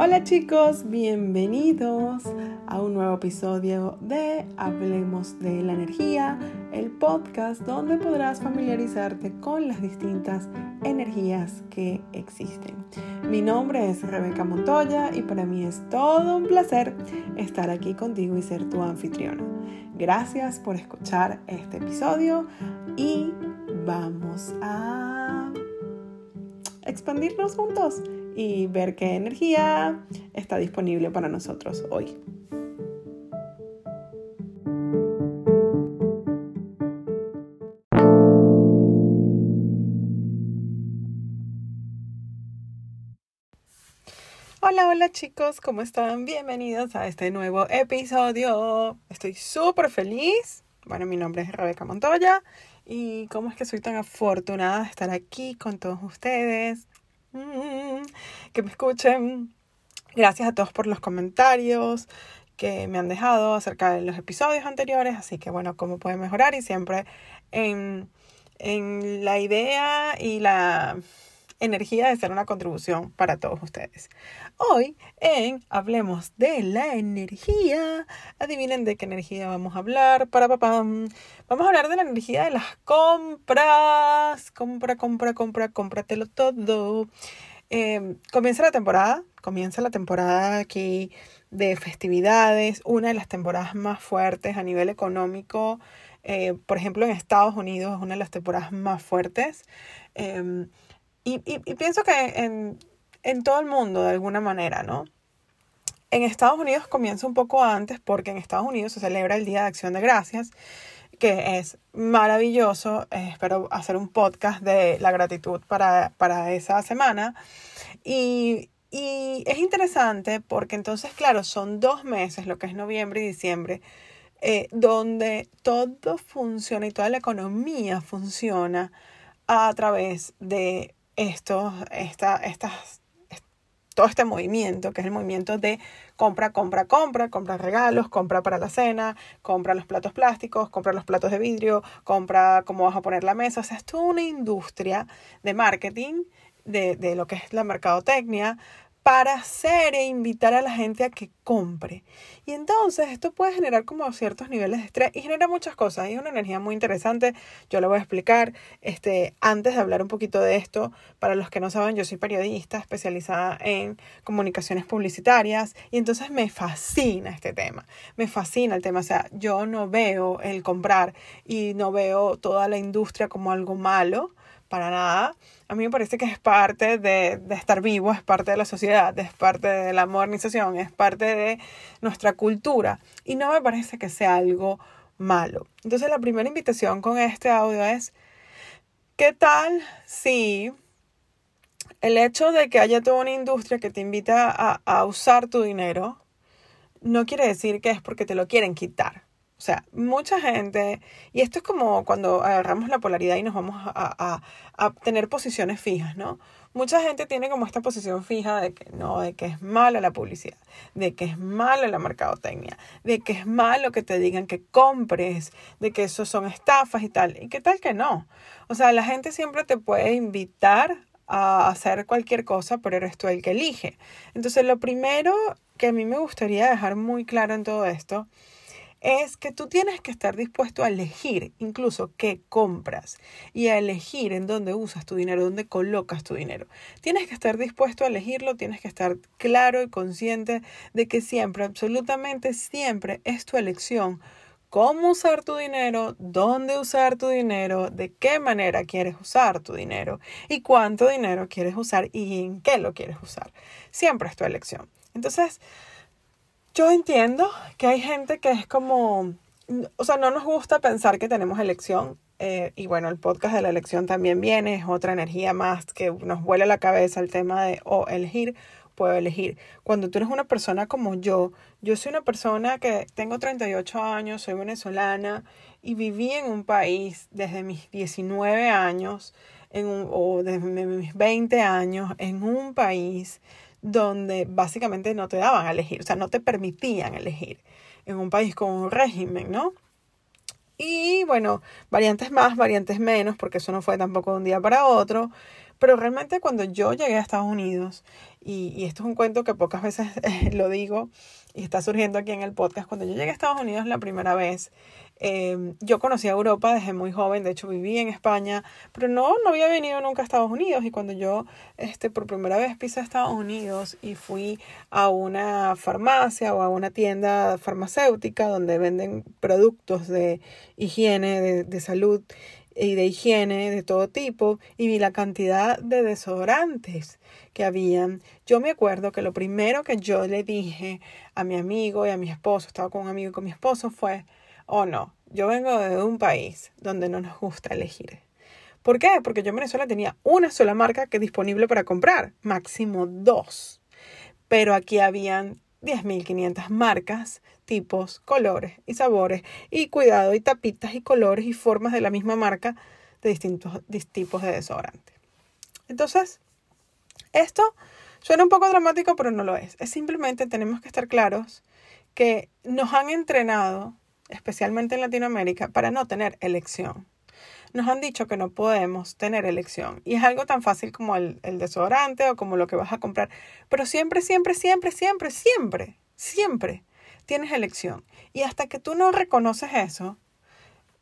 Hola chicos, bienvenidos a un nuevo episodio de Hablemos de la Energía, el podcast donde podrás familiarizarte con las distintas energías que existen. Mi nombre es Rebeca Montoya y para mí es todo un placer estar aquí contigo y ser tu anfitriona. Gracias por escuchar este episodio y vamos a expandirnos juntos y ver qué energía está disponible para nosotros hoy. Hola, hola chicos, ¿cómo están? Bienvenidos a este nuevo episodio. Estoy súper feliz. Bueno, mi nombre es Rebeca Montoya y cómo es que soy tan afortunada de estar aquí con todos ustedes Mm, que me escuchen. Gracias a todos por los comentarios que me han dejado acerca de los episodios anteriores. Así que bueno, cómo pueden mejorar y siempre en, en la idea y la energía de ser una contribución para todos ustedes. Hoy en Hablemos de la energía, adivinen de qué energía vamos a hablar. Para papá, vamos a hablar de la energía de las compras. Compra, compra, compra, cómpratelo todo. Em, comienza la temporada, comienza la temporada aquí de festividades, una de las temporadas más fuertes a nivel económico. Eh, por ejemplo, en Estados Unidos es una de las temporadas más fuertes. Em, y, pienso que en, en todo el mundo, de alguna manera, ¿no? En Estados Unidos comienza un poco antes porque en Estados Unidos se celebra el Día de Acción de Gracias, que es maravilloso. Eh, espero hacer un podcast de la gratitud para, para esa semana. Y, y, es interesante porque entonces, claro, son dos meses, lo que es noviembre y diciembre, eh, donde todo funciona y toda la economía funciona a través de esto, esta, estas, todo este movimiento, que es el movimiento de compra, compra, compra, compra regalos, compra para la cena, compra los platos plásticos, compra los platos de vidrio, compra cómo vas a poner la mesa. O sea, es toda una industria de marketing, de, de lo que es la mercadotecnia, para hacer e invitar a la gente a que compre. Y entonces esto puede generar como ciertos niveles de estrés y genera muchas cosas. Y una energía muy interesante. Yo lo voy a explicar. Este, antes de hablar un poquito de esto, para los que no saben, yo soy periodista especializada en comunicaciones publicitarias y entonces me fascina este tema. Me fascina el tema. O sea, yo no veo el comprar y no veo toda la industria como algo malo para nada. A mí me parece que es parte de, estar vivo, es parte de la sociedad, es parte de la modernización, es parte de nuestra cultura y no me parece que sea algo malo. Entonces la primera invitación con este audio es, ¿qué tal si el hecho de que haya toda una industria que te invita a usar tu dinero no quiere decir que es porque te lo quieren quitar? O sea, mucha gente, y esto es como cuando agarramos la polaridad y nos vamos a, a, tener posiciones fijas, ¿no? Mucha gente tiene como esta posición fija de que no, de que es mala la publicidad, de que es mala la mercadotecnia, de que es malo que te digan que compres, de que eso son estafas y tal. ¿Y qué tal que no? O sea, la gente siempre te puede invitar a hacer cualquier cosa, pero eres tú el que elige. Entonces, lo primero que a mí me gustaría dejar muy claro en todo esto es que tú tienes que estar dispuesto a elegir incluso qué compras y a elegir en dónde usas tu dinero, dónde colocas tu dinero. Tienes que estar dispuesto a elegirlo, tienes que estar claro y consciente de que siempre, absolutamente siempre es tu elección cómo usar tu dinero, dónde usar tu dinero, de qué manera quieres usar tu dinero y cuánto dinero quieres usar y en qué lo quieres usar. Siempre es tu elección. Entonces, yo entiendo que hay gente que es como, o sea, no nos gusta pensar que tenemos elección. Eh, y bueno, el podcast de la elección también viene, es otra energía más que nos vuela la cabeza el tema de, o elegir, puedo elegir. Cuando tú eres una persona como yo, yo soy una persona que tengo 38 años, soy venezolana y viví en un país desde mis 19 años en un, o desde mis 20 años en un país donde básicamente no te daban a elegir, o sea, no te permitían elegir en un país con un régimen, ¿no? Y bueno, variantes más, variantes menos, porque eso no fue tampoco de un día para otro, Pero realmente cuando yo llegué a Estados Unidos, y, y esto es un cuento que pocas veces lo digo y está surgiendo aquí en el podcast, cuando yo llegué a Estados Unidos la primera vez, Em, yo conocí a Europa desde muy joven, de hecho viví en España, pero no, no había venido nunca a Estados Unidos y cuando yo este, por primera vez pisé a Estados Unidos y fui a una farmacia o a una tienda farmacéutica donde venden productos de higiene, de, de salud y de higiene de todo tipo y vi la cantidad de desodorantes que habían. Yo me acuerdo que lo primero que yo le dije a mi amigo y a mi esposo, estaba con un amigo y con mi esposo, fue o no. Yo vengo de un país donde no nos gusta elegir. ¿Por qué? Porque yo en Venezuela tenía una sola marca que disponible para comprar, máximo dos. Pero aquí habían 10.500 marcas, tipos, colores y sabores, y cuidado, y tapitas y colores y formas de la misma marca de distintos tipos de desodorante. Entonces, esto suena un poco dramático, pero no lo es. Es simplemente tenemos que estar claros que nos han entrenado especialmente en Latinoamérica, para no tener elección. Nos han dicho que no podemos tener elección. Y es algo tan fácil como el, el desodorante o como lo que vas a comprar. Pero siempre, siempre, siempre, siempre, siempre, siempre tienes elección. Y hasta que tú no reconoces eso,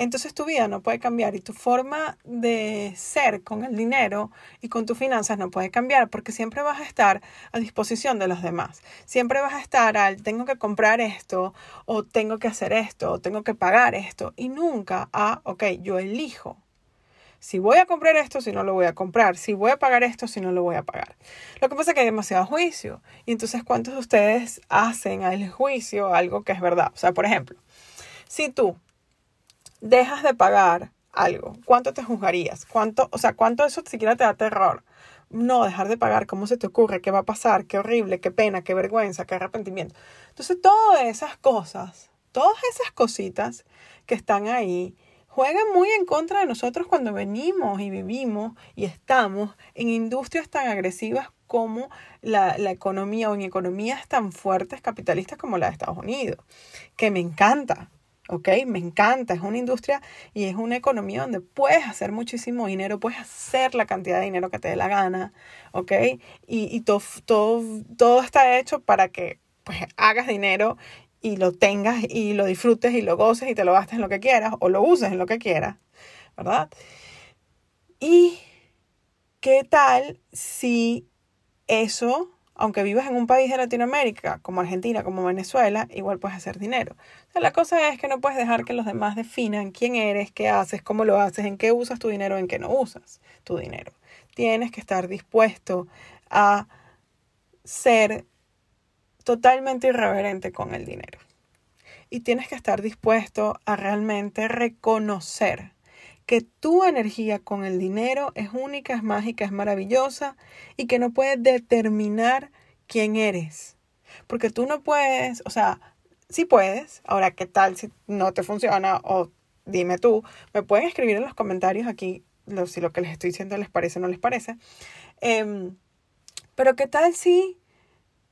entonces tu vida no puede cambiar y tu forma de ser con el dinero y con tus finanzas no puede cambiar porque siempre vas a estar a disposición de los demás. Siempre vas a estar al tengo que comprar esto o tengo que hacer esto o tengo que pagar esto y nunca a, ok, yo elijo. Si voy a comprar esto, si no lo voy a comprar. Si voy a pagar esto, si no lo voy a pagar. Lo que pasa es que hay demasiado juicio. Y entonces, ¿cuántos de ustedes hacen al juicio algo que es verdad? O sea, por ejemplo, si tú dejas de pagar algo, ¿cuánto te juzgarías? ¿Cuánto, o sea, cuánto eso siquiera te da terror? No, dejar de pagar, ¿cómo se te ocurre? ¿Qué va a pasar? Qué horrible, qué pena, qué vergüenza, qué arrepentimiento. Entonces, todas esas cosas, todas esas cositas que están ahí, juegan muy en contra de nosotros cuando venimos y vivimos y estamos en industrias tan agresivas como la, la, economía o en economías tan fuertes capitalistas como la de Estados Unidos, que me encanta, Me encanta, es una industria y es una economía donde puedes hacer muchísimo dinero, puedes hacer la cantidad de dinero que te dé la gana, ¿ok? Y, y todo, todo, todo está hecho para que pues hagas dinero y lo tengas y lo disfrutes y lo goces y te lo gastes en lo que quieras o lo uses en lo que quieras, ¿verdad? Y qué tal si eso aunque vivas en un país de Latinoamérica, como Argentina, como Venezuela, igual puedes hacer dinero. la cosa es que no puedes dejar que los demás definan quién eres, qué haces, cómo lo haces, en qué usas tu dinero, en qué no usas tu dinero. Tienes que estar dispuesto a ser totalmente irreverente con el dinero. Y tienes que estar dispuesto a realmente reconocer que tu energía con el dinero es única, es mágica, es maravillosa y que no puedes determinar quién eres. Porque tú no puedes, o sea, sí puedes, ahora qué tal si no te funciona o dime tú, me pueden escribir en los comentarios aquí si lo que les estoy diciendo les parece o no les parece. Em, pero qué tal si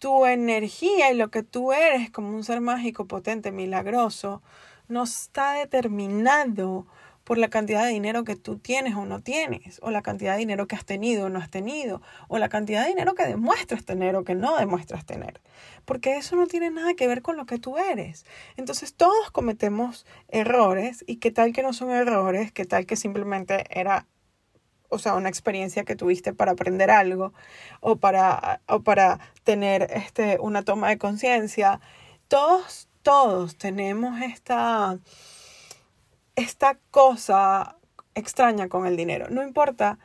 tu energía y lo que tú eres como un ser mágico, potente, milagroso, no está determinado por la cantidad de dinero que tú tienes o no tienes, o la cantidad de dinero que has tenido o no has tenido, o la cantidad de dinero que demuestras tener o que no demuestras tener, porque eso no tiene nada que ver con lo que tú eres. Entonces todos cometemos errores y qué tal que no son errores, qué tal que simplemente era o sea, una experiencia que tuviste para aprender algo o para, o para tener este, una toma de conciencia. Todos, todos tenemos esta, esta cosa extraña con el dinero. No importa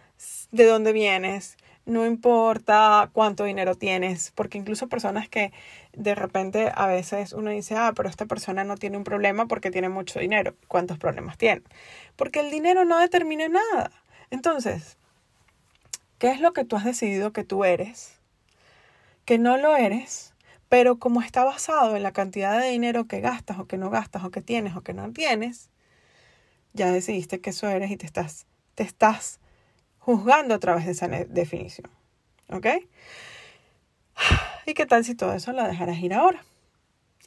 de dónde vienes, no importa cuánto dinero tienes, porque incluso personas que de repente a veces uno dice, ah, pero esta persona no tiene un problema porque tiene mucho dinero. ¿Cuántos problemas tiene? Porque el dinero no determina nada. Entonces, ¿qué es lo que tú has decidido que tú eres? Que no lo eres, pero como está basado en la cantidad de dinero que gastas o que no gastas o que tienes o que no tienes, ya decidiste que eso eres y te estás, te estás juzgando a través de esa definición. ¿Ok? ¿Y qué tal si todo eso lo dejaras ir ahora?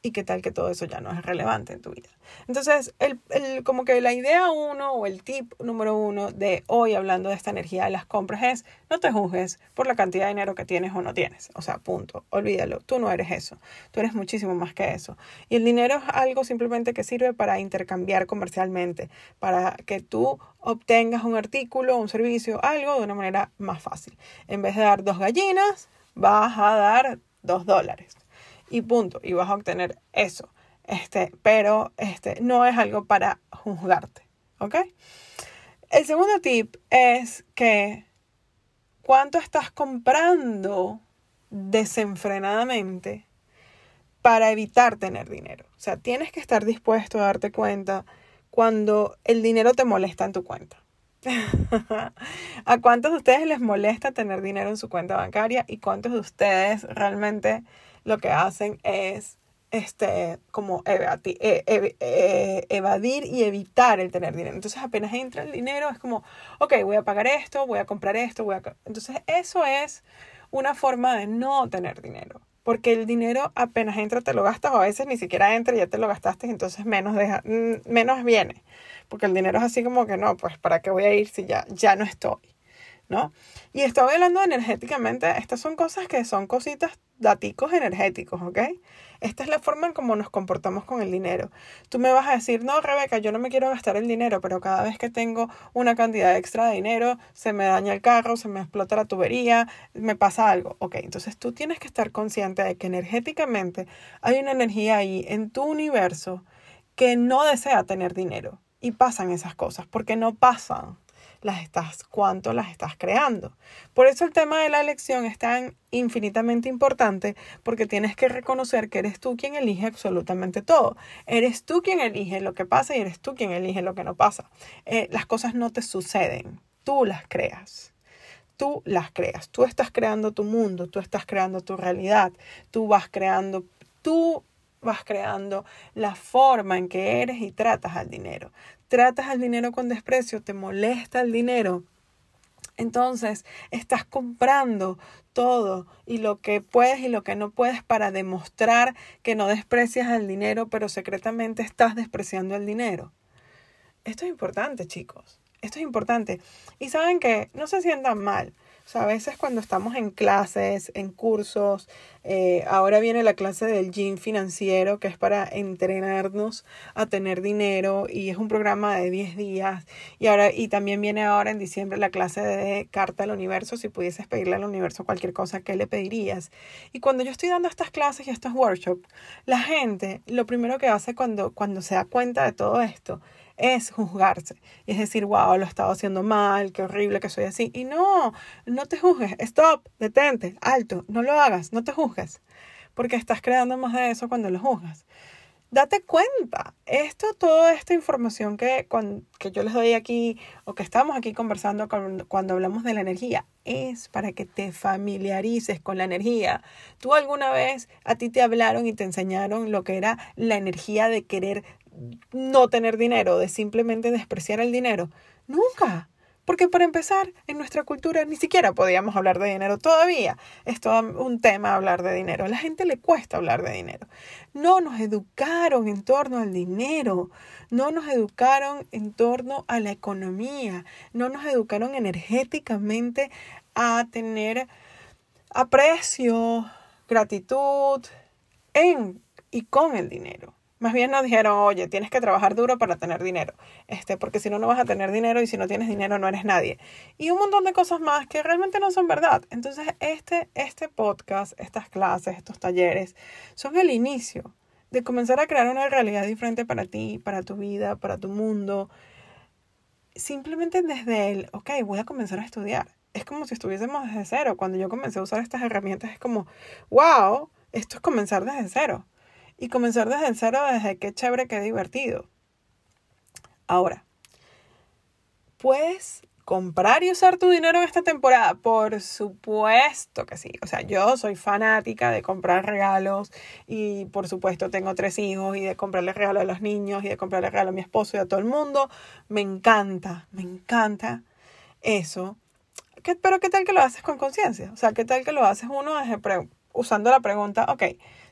Y qué tal que todo eso ya no es relevante en tu vida. Entonces, el, el, como que la idea uno o el tip número uno de hoy hablando de esta energía de las compras es no te juzgues por la cantidad de dinero que tienes o no tienes. O sea, punto, olvídalo, tú no eres eso, tú eres muchísimo más que eso. Y el dinero es algo simplemente que sirve para intercambiar comercialmente, para que tú obtengas un artículo, un servicio, algo de una manera más fácil. En vez de dar dos gallinas, vas a dar dos dólares y punto, y vas a obtener eso. Este, pero este, no es algo para juzgarte, ¿ok? El segundo tip es que cuánto estás comprando desenfrenadamente para evitar tener dinero. O sea, tienes que estar dispuesto a darte cuenta cuando el dinero te molesta en tu cuenta. ¿A cuántos de ustedes les molesta tener dinero en su cuenta bancaria y cuántos de ustedes realmente lo que hacen es este, como evadir, e, e, evadir y evitar el tener dinero. Entonces apenas entra el dinero es como, ok, voy a pagar esto, voy a comprar esto, voy a... Entonces eso es una forma de no tener dinero. Porque el dinero apenas entra te lo gastas o a veces ni siquiera entra y ya te lo gastaste entonces menos, deja, menos viene. Porque el dinero es así como que no, pues ¿para qué voy a ir si ya, ya no estoy? ¿No? Y estoy hablando energéticamente, estas son cosas que son cositas, daticos energéticos, ¿ok? Esta es la forma en cómo nos comportamos con el dinero. Tú me vas a decir, no, Rebeca, yo no me quiero gastar el dinero, pero cada vez que tengo una cantidad extra de dinero, se me daña el carro, se me explota la tubería, me pasa algo. Ok, entonces tú tienes que estar consciente de que energéticamente hay una energía ahí en tu universo que no desea tener dinero. Y pasan esas cosas, porque no pasan las estás, cuánto las estás creando. Por eso el tema de la elección es tan infinitamente importante porque tienes que reconocer que eres tú quien elige absolutamente todo. Eres tú quien elige lo que pasa y eres tú quien elige lo que no pasa. Eh, las cosas no te suceden, tú las creas. Tú las creas, tú estás creando tu mundo, tú estás creando tu realidad, tú vas creando, tú vas creando la forma en que eres y tratas al dinero tratas al dinero con desprecio, te molesta el dinero, entonces estás comprando todo y lo que puedes y lo que no puedes para demostrar que no desprecias el dinero, pero secretamente estás despreciando el dinero. Esto es importante, chicos. Esto es importante. Y saben que no se sientan mal a veces cuando estamos en clases, en cursos, eh, ahora viene la clase del gym financiero, que es para entrenarnos a tener dinero y es un programa de 10 días. Y, ahora, y también viene ahora en diciembre la clase de carta al universo, si pudieses pedirle al universo cualquier cosa, ¿qué le pedirías? Y cuando yo estoy dando estas clases y estos workshops, la gente lo primero que hace cuando, cuando se da cuenta de todo esto es juzgarse. Y es decir, wow, lo he estado haciendo mal, qué horrible que soy así. Y no, no te juzgues, stop, detente, alto, no lo hagas, no te juzgues. Porque estás creando más de eso cuando lo juzgas. Date cuenta, esto, toda esta información que, que yo les doy aquí o que estamos aquí conversando cuando hablamos de la energía es para que te familiarices con la energía. ¿Tú alguna vez a ti te hablaron y te enseñaron lo que era la energía de querer no tener dinero, de simplemente despreciar el dinero. Nunca. Porque para empezar, en nuestra cultura ni siquiera podíamos hablar de dinero todavía. Es todo un tema hablar de dinero. A la gente le cuesta hablar de dinero. No nos educaron en torno al dinero. No nos educaron en torno a la economía. No nos educaron energéticamente a tener aprecio, gratitud en y con el dinero. Más bien nos dijeron, oye, tienes que trabajar duro para tener dinero, este, porque si no, no vas a tener dinero y si no tienes dinero no eres nadie. Y un montón de cosas más que realmente no son verdad. Entonces, este, este podcast, estas clases, estos talleres, son el inicio de comenzar a crear una realidad diferente para ti, para tu vida, para tu mundo. Simplemente desde el, ok, voy a comenzar a estudiar. Es como si estuviésemos desde cero. Cuando yo comencé a usar estas herramientas es como, wow, esto es comenzar desde cero y comenzar desde el cero, desde qué chévere, qué divertido. Ahora, ¿puedes comprar y usar tu dinero en esta temporada? Por supuesto que sí. O sea, yo soy fanática de comprar regalos y por supuesto tengo tres hijos y de comprarle regalos a los niños y de comprarle regalos a mi esposo y a todo el mundo. Me encanta, me encanta eso. pero ¿qué tal que lo haces con conciencia? O sea, ¿qué tal que lo haces uno usando la pregunta, ok,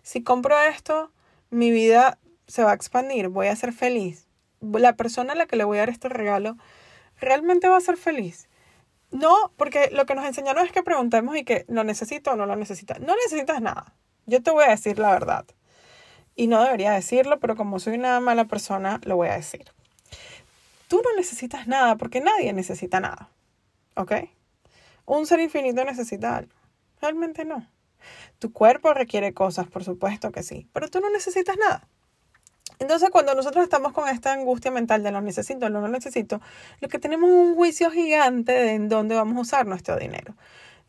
si compro esto, mi vida se va a expandir, voy a ser feliz. La persona a la que le voy a dar este regalo realmente va a ser feliz. No, porque lo que nos enseñaron es que preguntemos y que lo necesito o no lo necesitas. No necesitas nada. Yo te voy a decir la verdad. Y no debería decirlo, pero como soy una mala persona, lo voy a decir. Tú no necesitas nada porque nadie necesita nada. ¿Ok? Un ser infinito necesita algo. Realmente no. Tu cuerpo requiere cosas, por supuesto que sí, pero tú no necesitas nada. Entonces, cuando nosotros estamos con esta angustia mental de lo necesito, lo no necesito, lo que tenemos es un juicio gigante de en dónde vamos a usar nuestro dinero.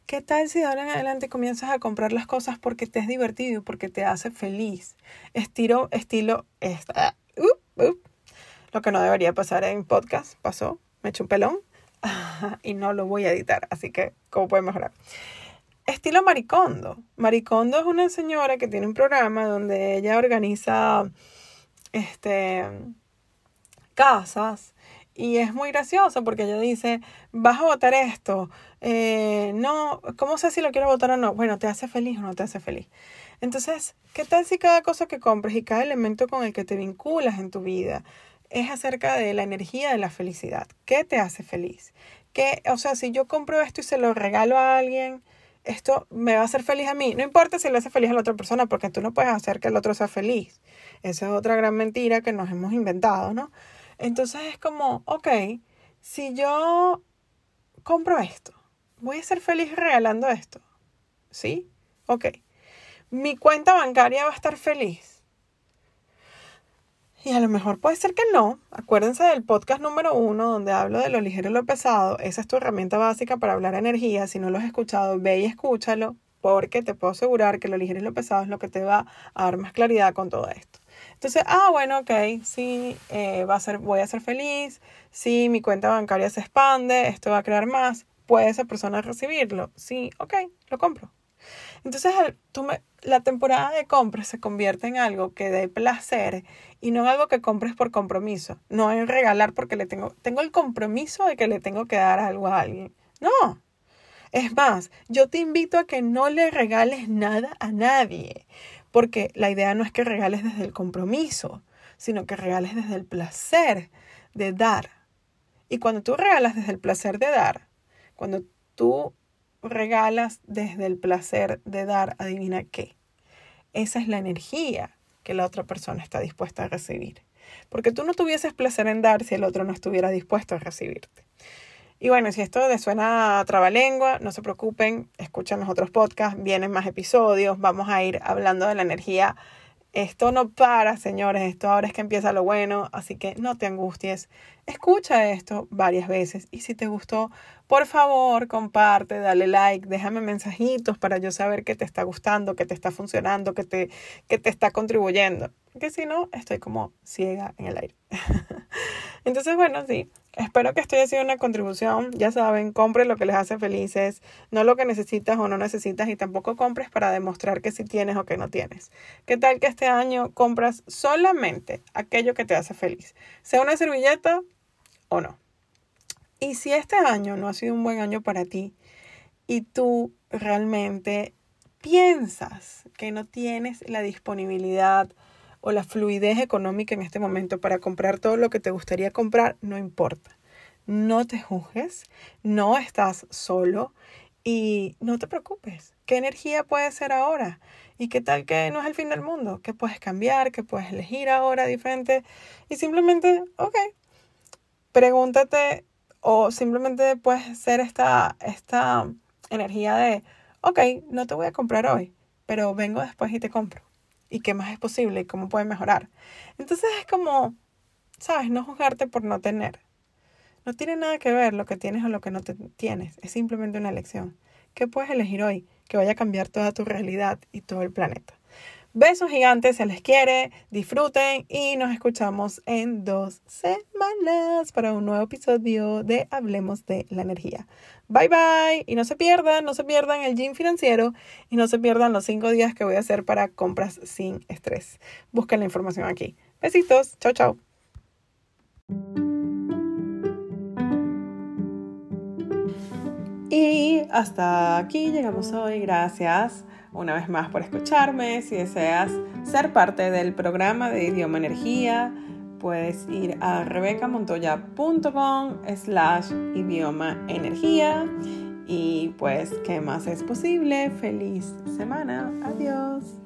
¿Qué tal si de ahora en adelante comienzas a comprar las cosas porque te es divertido, porque te hace feliz? Estilo, estilo, uh, uh. lo que no debería pasar en podcast, pasó, me eché un pelón y no lo voy a editar, así que, ¿cómo puede mejorar? Estilo Maricondo. Maricondo es una señora que tiene un programa donde ella organiza este, casas y es muy gracioso porque ella dice, vas a votar esto, eh, no, ¿cómo sé si lo quiero votar o no? Bueno, ¿te hace feliz o no te hace feliz? Entonces, ¿qué tal si cada cosa que compres y cada elemento con el que te vinculas en tu vida es acerca de la energía de la felicidad? ¿Qué te hace feliz? ¿Qué, o sea, si yo compro esto y se lo regalo a alguien, esto me va a hacer feliz a mí. No importa si le hace feliz a la otra persona, porque tú no puedes hacer que el otro sea feliz. Esa es otra gran mentira que nos hemos inventado, ¿no? Entonces es como, ok, si yo compro esto, voy a ser feliz regalando esto. ¿Sí? Ok. Mi cuenta bancaria va a estar feliz. Y a lo mejor puede ser que no. Acuérdense del podcast número uno donde hablo de lo ligero y lo pesado. Esa es tu herramienta básica para hablar energía. Si no lo has escuchado, ve y escúchalo porque te puedo asegurar que lo ligero y lo pesado es lo que te va a dar más claridad con todo esto. Entonces, ah, bueno, ok, sí, eh, va a ser, voy a ser feliz, sí, mi cuenta bancaria se expande, esto va a crear más, ¿puede esa persona recibirlo? Sí, ok, lo compro. Entonces, tú me, la temporada de compras se convierte en algo que dé placer y no en algo que compres por compromiso, no en regalar porque le tengo, tengo el compromiso de que le tengo que dar algo a alguien. No. Es más, yo te invito a que no le regales nada a nadie, porque la idea no es que regales desde el compromiso, sino que regales desde el placer de dar. Y cuando tú regalas desde el placer de dar, cuando tú regalas desde el placer de dar, adivina qué. Esa es la energía que la otra persona está dispuesta a recibir. Porque tú no tuvieses placer en dar si el otro no estuviera dispuesto a recibirte. Y bueno, si esto les suena a trabalengua, no se preocupen, escuchen los otros podcasts, vienen más episodios, vamos a ir hablando de la energía. Esto no para, señores, esto ahora es que empieza lo bueno, así que no te angusties. Escucha esto varias veces y si te gustó, por favor, comparte, dale like, déjame mensajitos para yo saber que te está gustando, que te está funcionando, que te, que te está contribuyendo. Que si no, estoy como ciega en el aire. Entonces, bueno, sí, Espero que esto haya sido una contribución. Ya saben, compren lo que les hace felices, no lo que necesitas o no necesitas y tampoco compres para demostrar que sí tienes o que no tienes. ¿Qué tal que este año compras solamente aquello que te hace feliz? Sea una servilleta o no. Y si este año no ha sido un buen año para ti y tú realmente piensas que no tienes la disponibilidad, o la fluidez económica en este momento para comprar todo lo que te gustaría comprar, no importa. No te juzgues, no estás solo y no te preocupes. ¿Qué energía puede ser ahora? ¿Y qué tal que no es el fin del mundo? ¿Qué puedes cambiar? ¿Qué puedes elegir ahora diferente? Y simplemente, ok, pregúntate o simplemente puedes ser esta, esta energía de, ok, no te voy a comprar hoy, pero vengo después y te compro y qué más es posible y cómo puede mejorar. Entonces es como, ¿sabes? No juzgarte por no tener. No tiene nada que ver lo que tienes o lo que no te tienes. Es simplemente una elección. ¿Qué puedes elegir hoy que vaya a cambiar toda tu realidad y todo el planeta? Besos gigantes, se les quiere, disfruten y nos escuchamos en dos semanas para un nuevo episodio de Hablemos de la Energía. Bye bye y no se pierdan, no se pierdan el gym financiero y no se pierdan los cinco días que voy a hacer para compras sin estrés. Busquen la información aquí. Besitos, chao chao. Y hasta aquí llegamos hoy. Gracias una vez más por escucharme. Si deseas ser parte del programa de Idioma Energía, puedes ir a rebecamontoya.com slash idioma energía. Y pues, ¿qué más es posible? Feliz semana. Adiós.